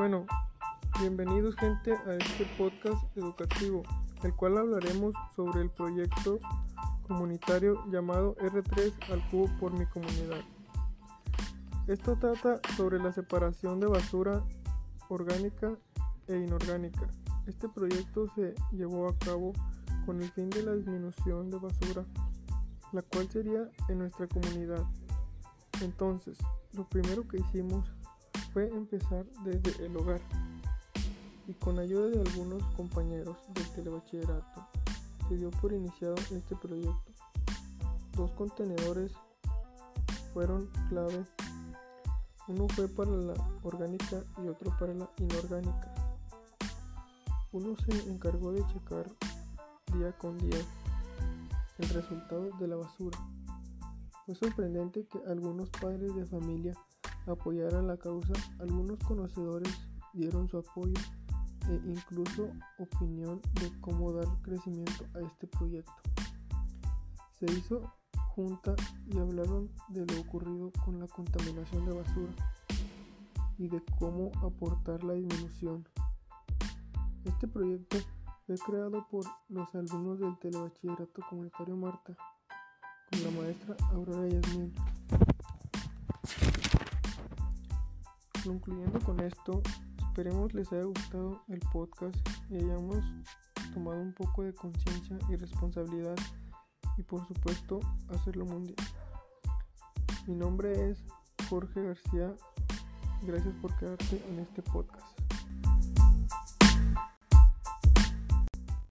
Bueno, bienvenidos gente a este podcast educativo, el cual hablaremos sobre el proyecto comunitario llamado R3 al cubo por mi comunidad. Esto trata sobre la separación de basura orgánica e inorgánica. Este proyecto se llevó a cabo con el fin de la disminución de basura, la cual sería en nuestra comunidad. Entonces, lo primero que hicimos fue empezar desde el hogar y con ayuda de algunos compañeros del telebachillerato se dio por iniciado este proyecto. Dos contenedores fueron clave. Uno fue para la orgánica y otro para la inorgánica. Uno se encargó de checar día con día el resultado de la basura. Fue sorprendente que algunos padres de familia apoyaran la causa, algunos conocedores dieron su apoyo e incluso opinión de cómo dar crecimiento a este proyecto. Se hizo junta y hablaron de lo ocurrido con la contaminación de basura y de cómo aportar la disminución. Este proyecto fue creado por los alumnos del Telebachillerato Comunitario Marta con la maestra Aurora Yasmin. Concluyendo con esto, esperemos les haya gustado el podcast y hayamos tomado un poco de conciencia y responsabilidad y por supuesto hacerlo mundial. Mi nombre es Jorge García. Gracias por quedarte en este podcast.